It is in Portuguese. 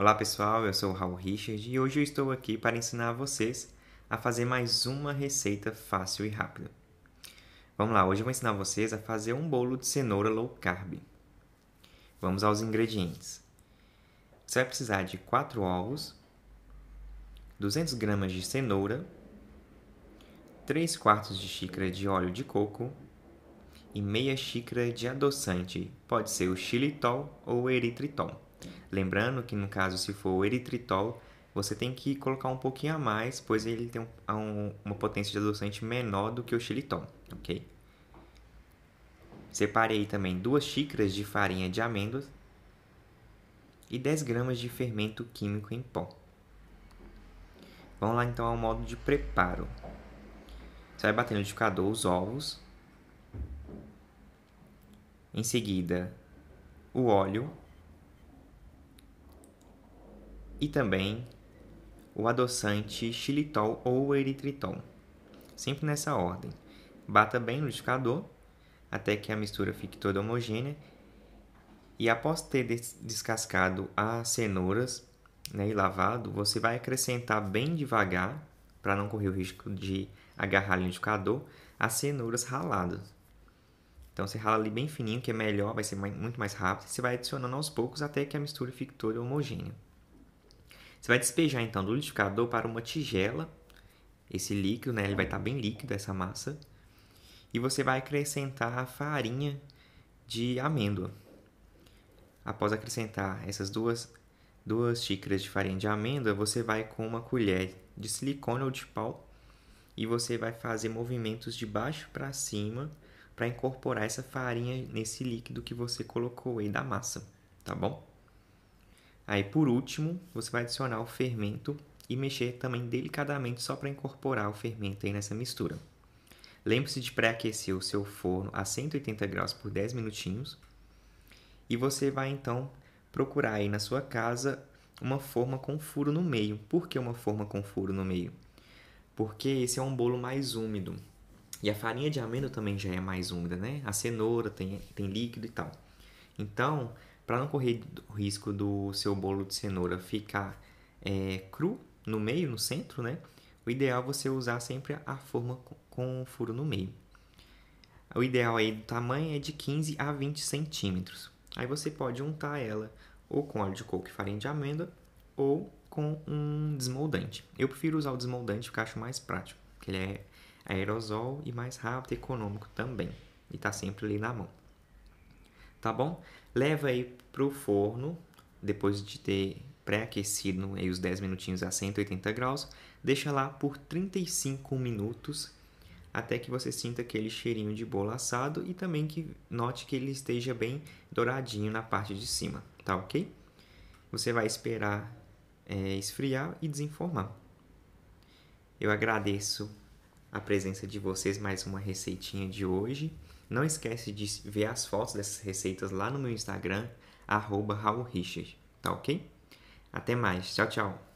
Olá pessoal, eu sou o Raul Richard e hoje eu estou aqui para ensinar vocês a fazer mais uma receita fácil e rápida. Vamos lá, hoje eu vou ensinar vocês a fazer um bolo de cenoura low carb. Vamos aos ingredientes. Você vai precisar de 4 ovos, 200 gramas de cenoura, 3 quartos de xícara de óleo de coco e meia xícara de adoçante, pode ser o xilitol ou eritritol. Lembrando que no caso se for o eritritol, você tem que colocar um pouquinho a mais, pois ele tem um, um, uma potência de adoçante menor do que o xilitol, ok? Separei também duas xícaras de farinha de amêndoas e 10 gramas de fermento químico em pó. Vamos lá então ao modo de preparo. Você vai bater no liquidificador os ovos. Em seguida, o óleo e também o adoçante xilitol ou eritritol. Sempre nessa ordem. Bata bem no liquidificador até que a mistura fique toda homogênea. E após ter descascado as cenouras né, e lavado, você vai acrescentar bem devagar, para não correr o risco de agarrar no liquidificador, as cenouras raladas. Então você rala ali bem fininho, que é melhor, vai ser muito mais rápido. Você vai adicionando aos poucos até que a mistura fique toda homogênea. Você vai despejar então do liquidificador para uma tigela, esse líquido, né? Ele vai estar bem líquido essa massa. E você vai acrescentar a farinha de amêndoa. Após acrescentar essas duas, duas xícaras de farinha de amêndoa, você vai com uma colher de silicone ou de pau e você vai fazer movimentos de baixo para cima para incorporar essa farinha nesse líquido que você colocou aí da massa, tá bom? Aí por último, você vai adicionar o fermento e mexer também delicadamente só para incorporar o fermento aí nessa mistura. Lembre-se de pré-aquecer o seu forno a 180 graus por 10 minutinhos. E você vai então procurar aí na sua casa uma forma com furo no meio. Por que uma forma com furo no meio? Porque esse é um bolo mais úmido. E a farinha de amêndoa também já é mais úmida, né? A cenoura tem, tem líquido e tal. Então, para não correr o risco do seu bolo de cenoura ficar é, cru no meio, no centro, né? O ideal é você usar sempre a forma com furo no meio. O ideal aí do tamanho é de 15 a 20 centímetros. Aí você pode untar ela ou com óleo de coco e farinha de amêndoa ou com um desmoldante. Eu prefiro usar o desmoldante porque acho mais prático, porque ele é aerosol e mais rápido e econômico também. E está sempre ali na mão tá bom? Leva aí pro forno, depois de ter pré-aquecido aí os 10 minutinhos a 180 graus, deixa lá por 35 minutos até que você sinta aquele cheirinho de bolo assado e também que note que ele esteja bem douradinho na parte de cima, tá ok? Você vai esperar é, esfriar e desenformar. Eu agradeço a presença de vocês mais uma receitinha de hoje. Não esquece de ver as fotos dessas receitas lá no meu Instagram, arroba Raul Richard, tá ok? Até mais, tchau, tchau!